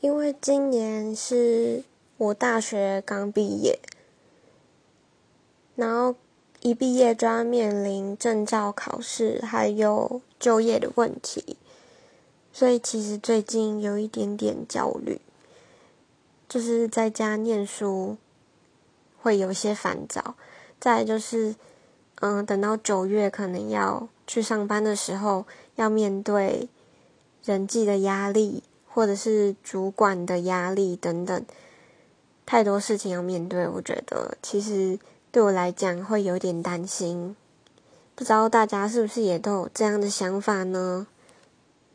因为今年是我大学刚毕业，然后一毕业就要面临证照考试，还有就业的问题，所以其实最近有一点点焦虑，就是在家念书会有些烦躁。再就是，嗯，等到九月可能要去上班的时候，要面对人际的压力。或者是主管的压力等等，太多事情要面对，我觉得其实对我来讲会有点担心，不知道大家是不是也都有这样的想法呢？